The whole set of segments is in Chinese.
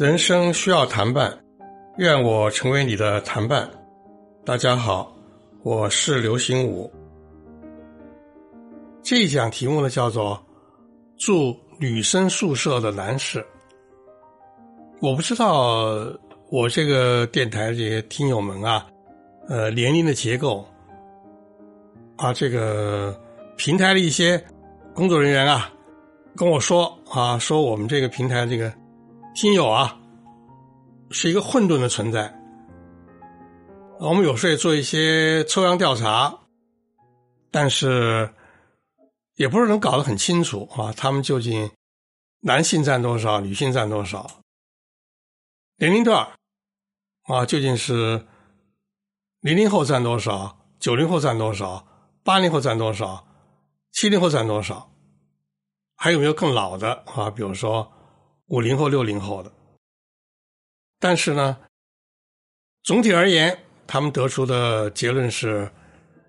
人生需要谈伴，愿我成为你的谈伴。大家好，我是刘心武。这一讲题目呢叫做“住女生宿舍的男士”。我不知道我这个电台这些听友们啊，呃，年龄的结构啊，这个平台的一些工作人员啊，跟我说啊，说我们这个平台这个。亲友啊，是一个混沌的存在。我们有时候也做一些抽样调查，但是也不是能搞得很清楚啊。他们究竟男性占多少，女性占多少？年龄段啊，究竟是零零后占多少，九零后占多少，八零后占多少，七零后占多少？还有没有更老的啊？比如说。五零后、六零后的，但是呢，总体而言，他们得出的结论是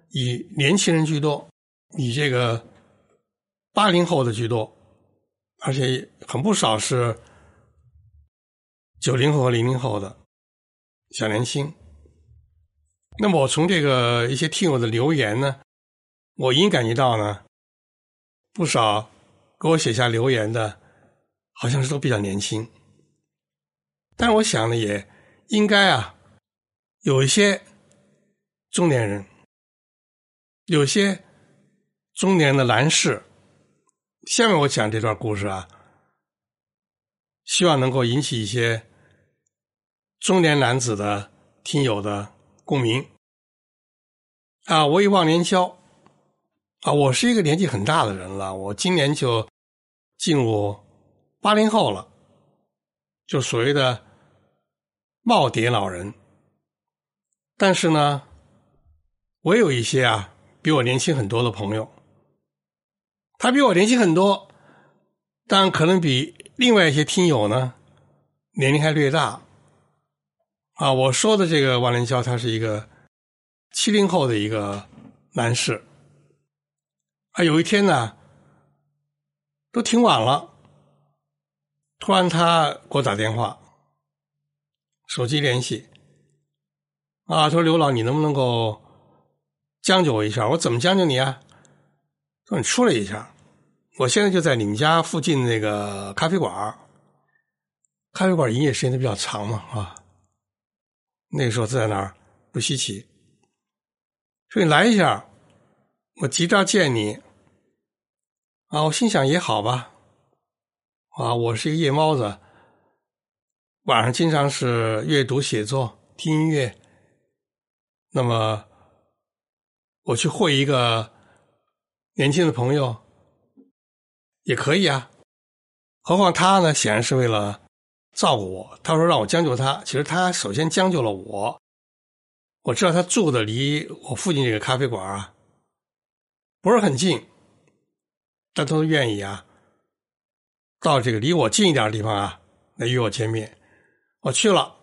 以年轻人居多，以这个八零后的居多，而且很不少是九零后和零零后的小年轻。那么，我从这个一些听友的留言呢，我已经感觉到呢，不少给我写下留言的。好像是都比较年轻，但我想呢，也应该啊，有一些中年人，有些中年的男士。下面我讲这段故事啊，希望能够引起一些中年男子的听友的共鸣。啊，我已忘年交啊，我是一个年纪很大的人了，我今年就进入。八零后了，就所谓的耄耋老人。但是呢，我有一些啊比我年轻很多的朋友，他比我年轻很多，但可能比另外一些听友呢年龄还略大。啊，我说的这个王连娇，他是一个七零后的一个男士。啊，有一天呢，都挺晚了。突然，他给我打电话，手机联系，啊，说刘老，你能不能够将就我一下？我怎么将就你啊？说你出来一下，我现在就在你们家附近那个咖啡馆咖啡馆营业时间都比较长嘛，啊，那个时候在那儿不稀奇。说你来一下，我急着见你，啊，我心想也好吧。啊，我是一个夜猫子，晚上经常是阅读、写作、听音乐。那么，我去会一个年轻的朋友也可以啊。何况他呢，显然是为了照顾我。他说让我将就他，其实他首先将就了我。我知道他住的离我附近这个咖啡馆啊不是很近，但他都愿意啊。到这个离我近一点的地方啊，来与我见面。我去了，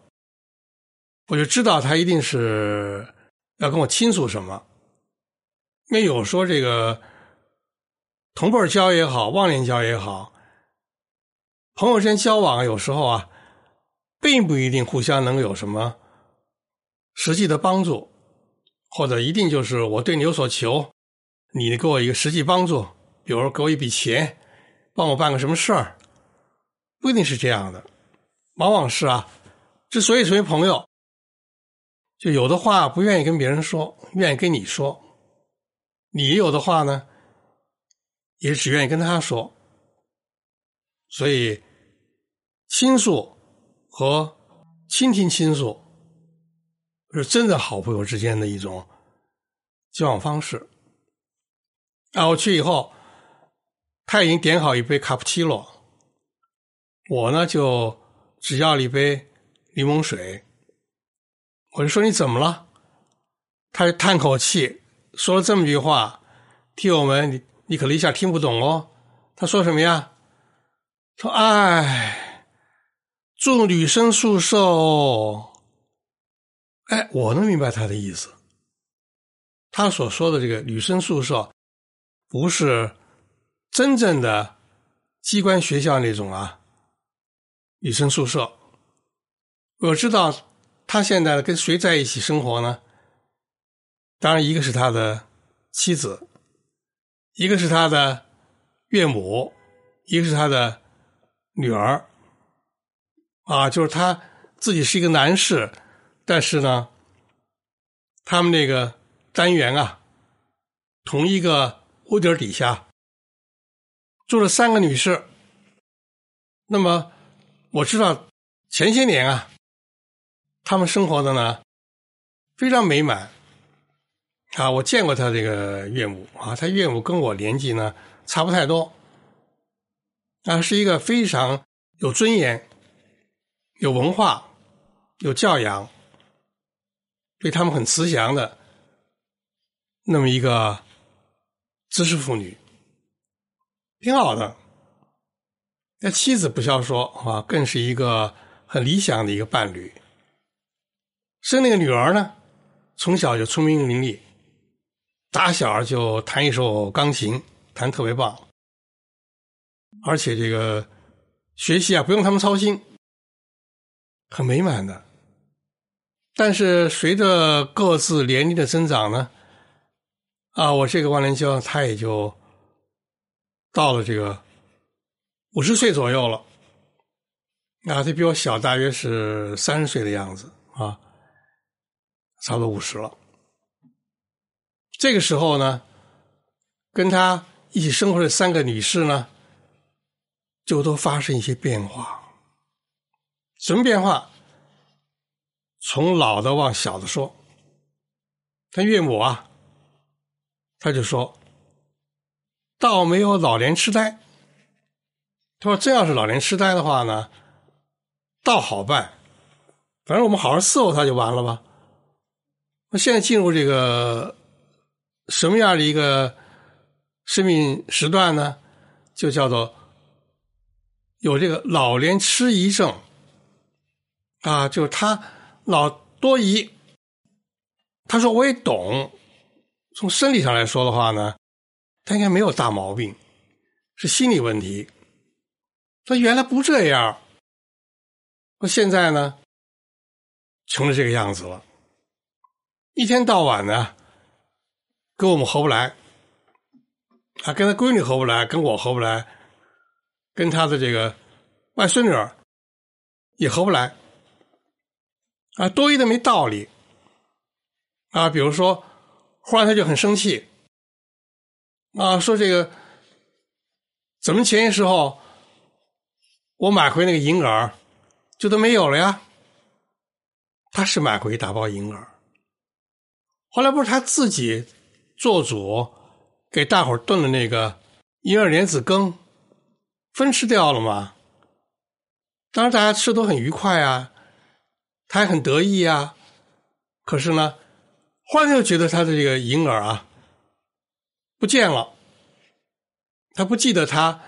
我就知道他一定是要跟我倾诉什么。因为有说这个同辈交也好，忘年交也好，朋友之间交往有时候啊，并不一定互相能有什么实际的帮助，或者一定就是我对你有所求，你给我一个实际帮助，比如给我一笔钱。帮我办个什么事儿，不一定是这样的，往往是啊，之所以成为朋友，就有的话不愿意跟别人说，愿意跟你说；你有的话呢，也只愿意跟他说。所以，倾诉和倾听倾诉，是真的好朋友之间的一种交往方式。啊，我去以后。他已经点好一杯卡布奇诺，我呢就只要了一杯柠檬水。我就说你怎么了？他就叹口气，说了这么句话：“听我们，你你可能一下听不懂哦。”他说什么呀？说：“哎，住女生宿舍哦。”哎，我能明白他的意思。他所说的这个女生宿舍。不是真正的机关学校那种啊女生宿舍。我知道他现在跟谁在一起生活呢？当然，一个是他的妻子，一个是他的岳母，一个是他的女儿。啊，就是他自己是一个男士，但是呢，他们那个单元啊，同一个屋顶底下住了三个女士。那么我知道前些年啊，他们生活的呢非常美满。啊，我见过他这个岳母啊，他岳母跟我年纪呢差不太多，啊，是一个非常有尊严。有文化，有教养，对他们很慈祥的那么一个知识妇女，挺好的。那妻子不消说啊，更是一个很理想的一个伴侣。生那个女儿呢，从小就聪明伶俐，打小就弹一手钢琴，弹特别棒，而且这个学习啊不用他们操心。很美满的，但是随着各自年龄的增长呢，啊，我这个万年教他也就到了这个五十岁左右了，啊，他比我小大约是三十岁的样子啊，差不多五十了。这个时候呢，跟他一起生活的三个女士呢，就都发生一些变化。什么变化？从老的往小的说，他岳母啊，他就说，倒没有老年痴呆。他说：“真要是老年痴呆的话呢，倒好办，反正我们好好伺候他就完了吧。那现在进入这个什么样的一个生命时段呢？就叫做有这个老年痴疑症。”啊，就是他老多疑。他说我也懂，从生理上来说的话呢，他应该没有大毛病，是心理问题。他原来不这样，那现在呢，成了这个样子了。一天到晚呢，跟我们合不来，啊，跟他闺女合不来，跟我合不来，跟他的这个外孙女也合不来。啊，多疑的没道理，啊，比如说，忽然他就很生气，啊，说这个怎么前些时候我买回那个银耳就都没有了呀？他是买回一大包银耳，后来不是他自己做主给大伙炖的那个银耳莲子羹分吃掉了吗？当然大家吃都很愉快啊。他还很得意啊，可是呢，忽然又觉得他的这个银耳啊不见了，他不记得他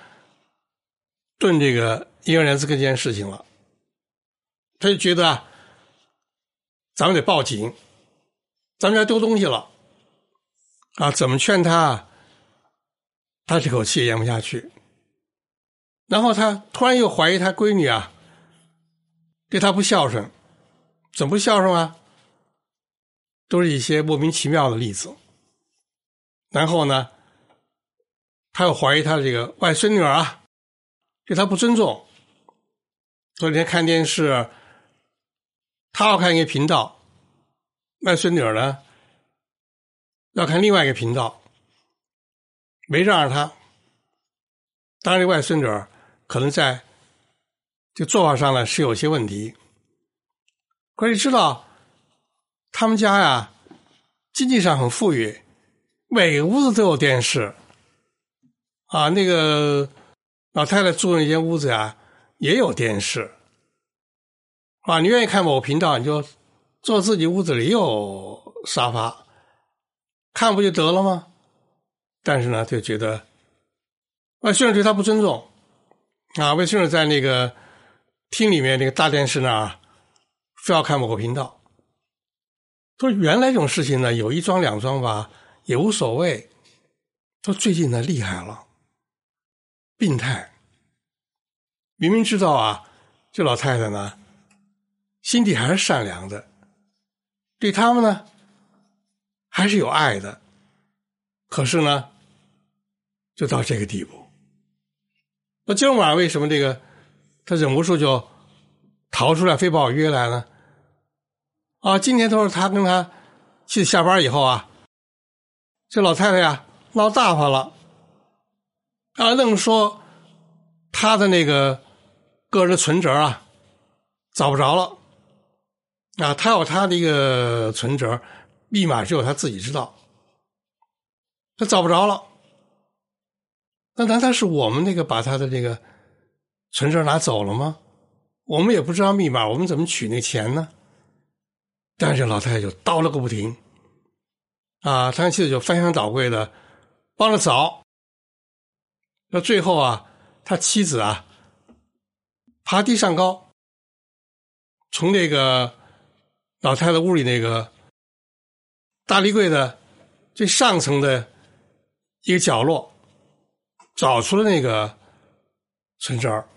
炖这个银耳莲子这件事情了，他就觉得啊，咱们得报警，咱们家丢东西了，啊，怎么劝他，他这口气也咽不下去，然后他突然又怀疑他闺女啊，对他不孝顺。怎么不孝顺啊？都是一些莫名其妙的例子。然后呢，他又怀疑他的这个外孙女啊，对他不尊重。昨天看电视，他要看一个频道，外孙女呢要看另外一个频道，没让着他。当然，外孙女可能在这做法上呢是有些问题。可是知道，他们家呀，经济上很富裕，每个屋子都有电视，啊，那个老太太住那间屋子呀，也有电视，啊，你愿意看某个频道，你就坐自己屋子里有沙发，看不就得了吗？但是呢，就觉得外孙女对他不尊重，啊，外孙女在那个厅里面那个大电视那儿。非要看某个频道，说原来这种事情呢，有一桩两桩吧，也无所谓。他最近呢厉害了，病态。明明知道啊，这老太太呢，心底还是善良的，对他们呢，还是有爱的。可是呢，就到这个地步。那今晚为什么这个他忍不住就逃出来，非把我约来呢？啊，今天都是他跟他妻子下班以后啊，这老太太呀闹大发了，啊，愣说他的那个个人存折啊找不着了，啊，他有他的一个存折，密码只有他自己知道，他找不着了。那难道是我们那个把他的这个存折拿走了吗？我们也不知道密码，我们怎么取那钱呢？但是这老太太就叨了个不停，啊，他妻子就翻箱倒柜的帮着找。那最后啊，他妻子啊爬地上高，从那个老太太屋里那个大立柜的最上层的一个角落。找出了那个存折，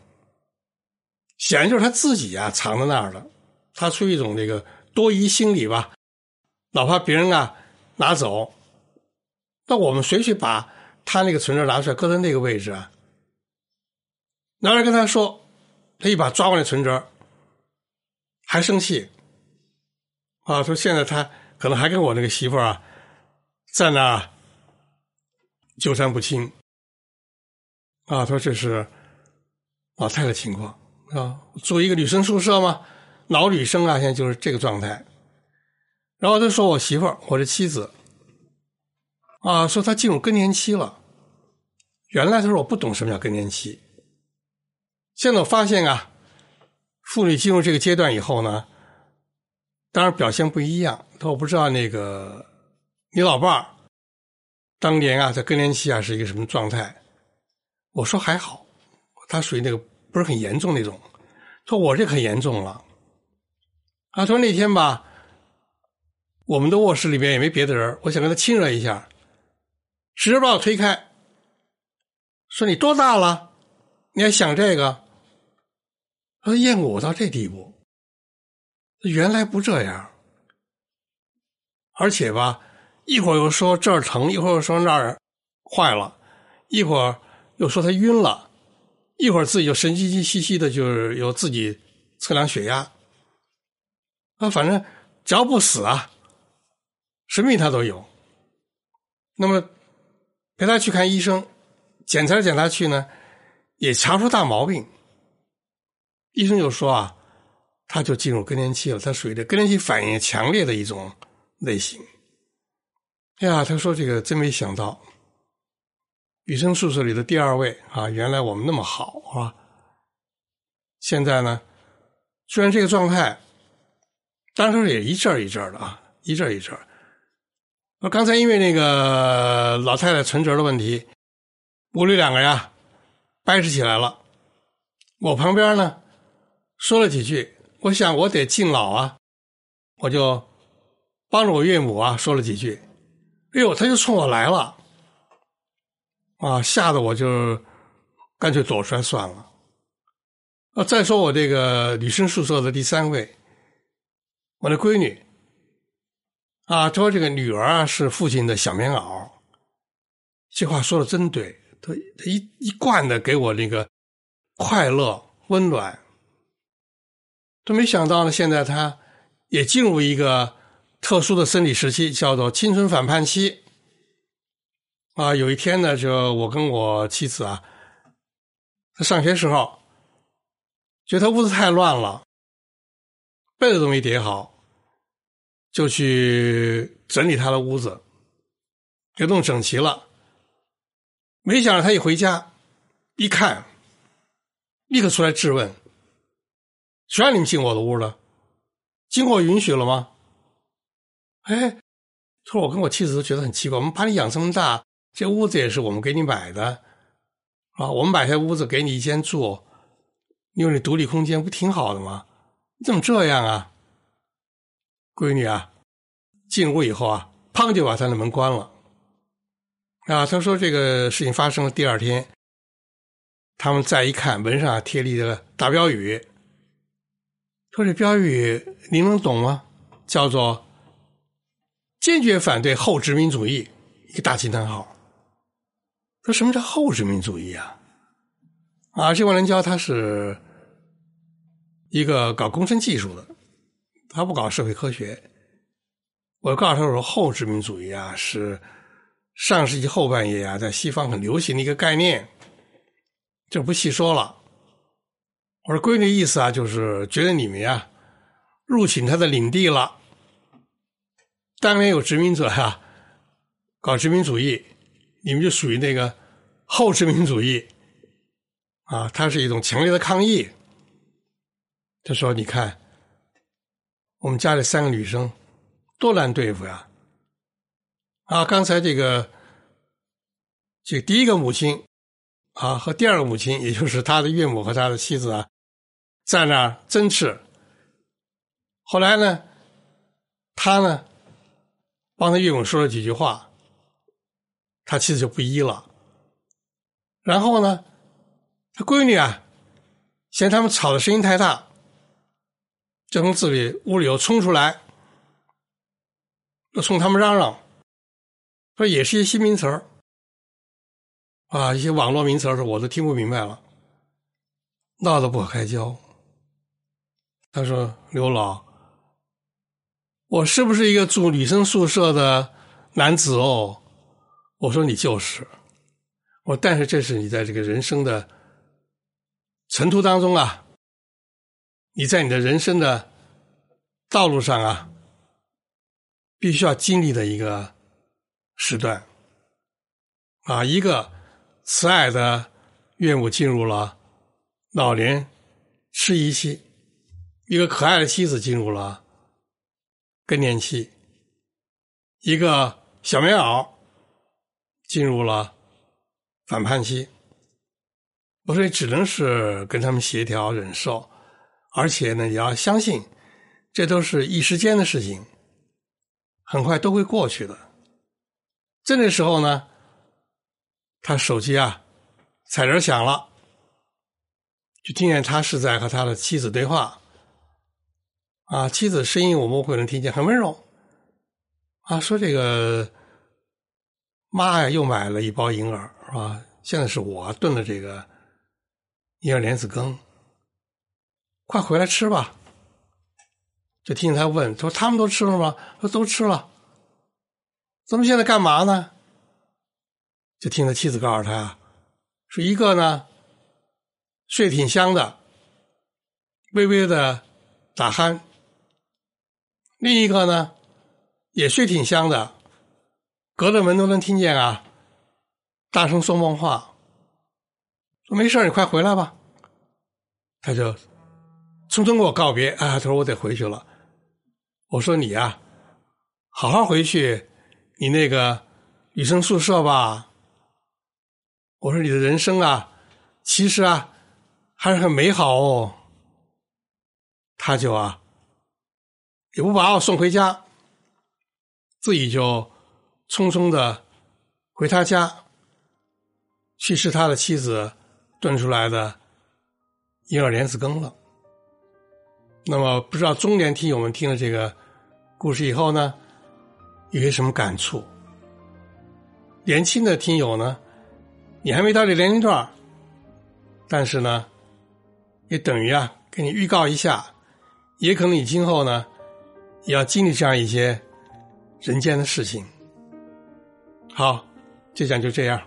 显然就是他自己呀藏在那儿了。他出于一种这个多疑心理吧，哪怕别人啊拿走，那我们谁去把他那个存折拿出来搁在那个位置啊？男人跟他说，他一把抓过来存折，还生气啊，说现在他可能还跟我那个媳妇啊在那纠缠不清。啊，说这是老太太情况啊，住一个女生宿舍嘛，老女生啊，现在就是这个状态。然后他说我媳妇儿，我的妻子啊，说她进入更年期了。原来他说我不懂什么叫更年期，现在我发现啊，妇女进入这个阶段以后呢，当然表现不一样。他说我不知道那个你老伴儿当年啊，在更年期啊是一个什么状态。我说还好，他属于那个不是很严重那种。说我这很严重了。他说那天吧，我们的卧室里面也没别的人，我想跟他亲热一下，直接把我推开，说你多大了，你还想这个？他厌恶我到这地步，原来不这样，而且吧，一会儿又说这儿疼，一会儿又说那儿坏了，一会儿。又说他晕了，一会儿自己就神经兮兮兮的，就是有自己测量血压，啊，反正只要不死啊，什么病他都有。那么陪他去看医生，检查检查去呢，也查不出大毛病。医生就说啊，他就进入更年期了，他属于这更年期反应强烈的一种类型。哎呀，他说这个真没想到。女生宿舍里的第二位啊，原来我们那么好啊，现在呢，虽然这个状态，当时也一阵一阵的啊，一阵一阵那刚才因为那个老太太存折的问题，母女两个呀掰扯起来了。我旁边呢说了几句，我想我得敬老啊，我就帮着我岳母啊说了几句。哎呦，他就冲我来了。啊！吓得我就干脆躲出来算了。啊，再说我这个女生宿舍的第三位，我的闺女，啊，说这个女儿啊是父亲的小棉袄，这话说的真对，她她一一贯的给我那个快乐温暖，都没想到呢，现在她也进入一个特殊的生理时期，叫做青春反叛期。啊，有一天呢，就我跟我妻子啊，在上学时候，觉得他屋子太乱了，被子都没叠好，就去整理他的屋子，给弄整齐了。没想到他一回家，一看，立刻出来质问：“谁让你们进我的屋的？经过允许了吗？”哎，说我跟我妻子都觉得很奇怪，我们把你养这么大。这屋子也是我们给你买的，啊，我们买下屋子给你一间住，你有你独立空间，不挺好的吗？你怎么这样啊，闺女啊？进屋以后啊，砰就把他的门关了，啊，他说这个事情发生了第二天，他们再一看，门上贴了一个大标语，说这标语您能懂吗？叫做“坚决反对后殖民主义”，一个大惊叹号。说什么叫后殖民主义啊？啊，这王仁娇他是一个搞工程技术的，他不搞社会科学。我告诉他我说，后殖民主义啊是。上世纪后半叶啊，在西方很流行的一个概念，就不细说了。我说闺女意思啊，就是觉得你们呀入侵他的领地了。当年有殖民者呀搞殖民主义，你们就属于那个后殖民主义啊，它是一种强烈的抗议。他说：“你看，我们家里三个女生多难对付呀。”啊，刚才这个，这第一个母亲啊和第二个母亲，也就是他的岳母和他的妻子啊，在那儿争执。后来呢，他呢帮他岳母说了几句话，他妻子就不依了。然后呢，他闺女啊嫌他们吵的声音太大，就从自己屋里又冲出来，又冲他们嚷嚷。说也是一些新名词儿啊，一些网络名词儿，我都听不明白了，闹得不可开交。他说：“刘老，我是不是一个住女生宿舍的男子哦？”我说：“你就是。”我但是这是你在这个人生的尘土当中啊，你在你的人生的道路上啊，必须要经历的一个。时段，啊，一个慈爱的岳母进入了老年失仪期，一个可爱的妻子进入了更年期，一个小棉袄进入了反叛期。我说你，只能是跟他们协调忍受，而且呢，也要相信，这都是一时间的事情，很快都会过去的。这个时候呢，他手机啊，彩铃响了，就听见他是在和他的妻子对话。啊，妻子声音我们会能听见，很温柔。啊，说这个妈呀，又买了一包银耳，是吧？现在是我炖的这个银耳莲子羹，快回来吃吧。就听见他问，说他们都吃了吗？说都吃了。咱们现在干嘛呢？就听他妻子告诉他啊，说一个呢睡挺香的，微微的打鼾；另一个呢也睡挺香的，隔着门都能听见啊，大声说梦话。说没事你快回来吧。他就匆匆跟我告别啊，他说我得回去了。我说你呀，好好回去。你那个女生宿舍吧，我说你的人生啊，其实啊还是很美好哦。他就啊也不把我送回家，自己就匆匆的回他家去吃他的妻子炖出来的银耳莲子羹了。那么不知道中年听友们听了这个故事以后呢？有些什么感触？年轻的听友呢，你还没到这年龄段但是呢，也等于啊，给你预告一下，也可能你今后呢，也要经历这样一些人间的事情。好，这讲就这样。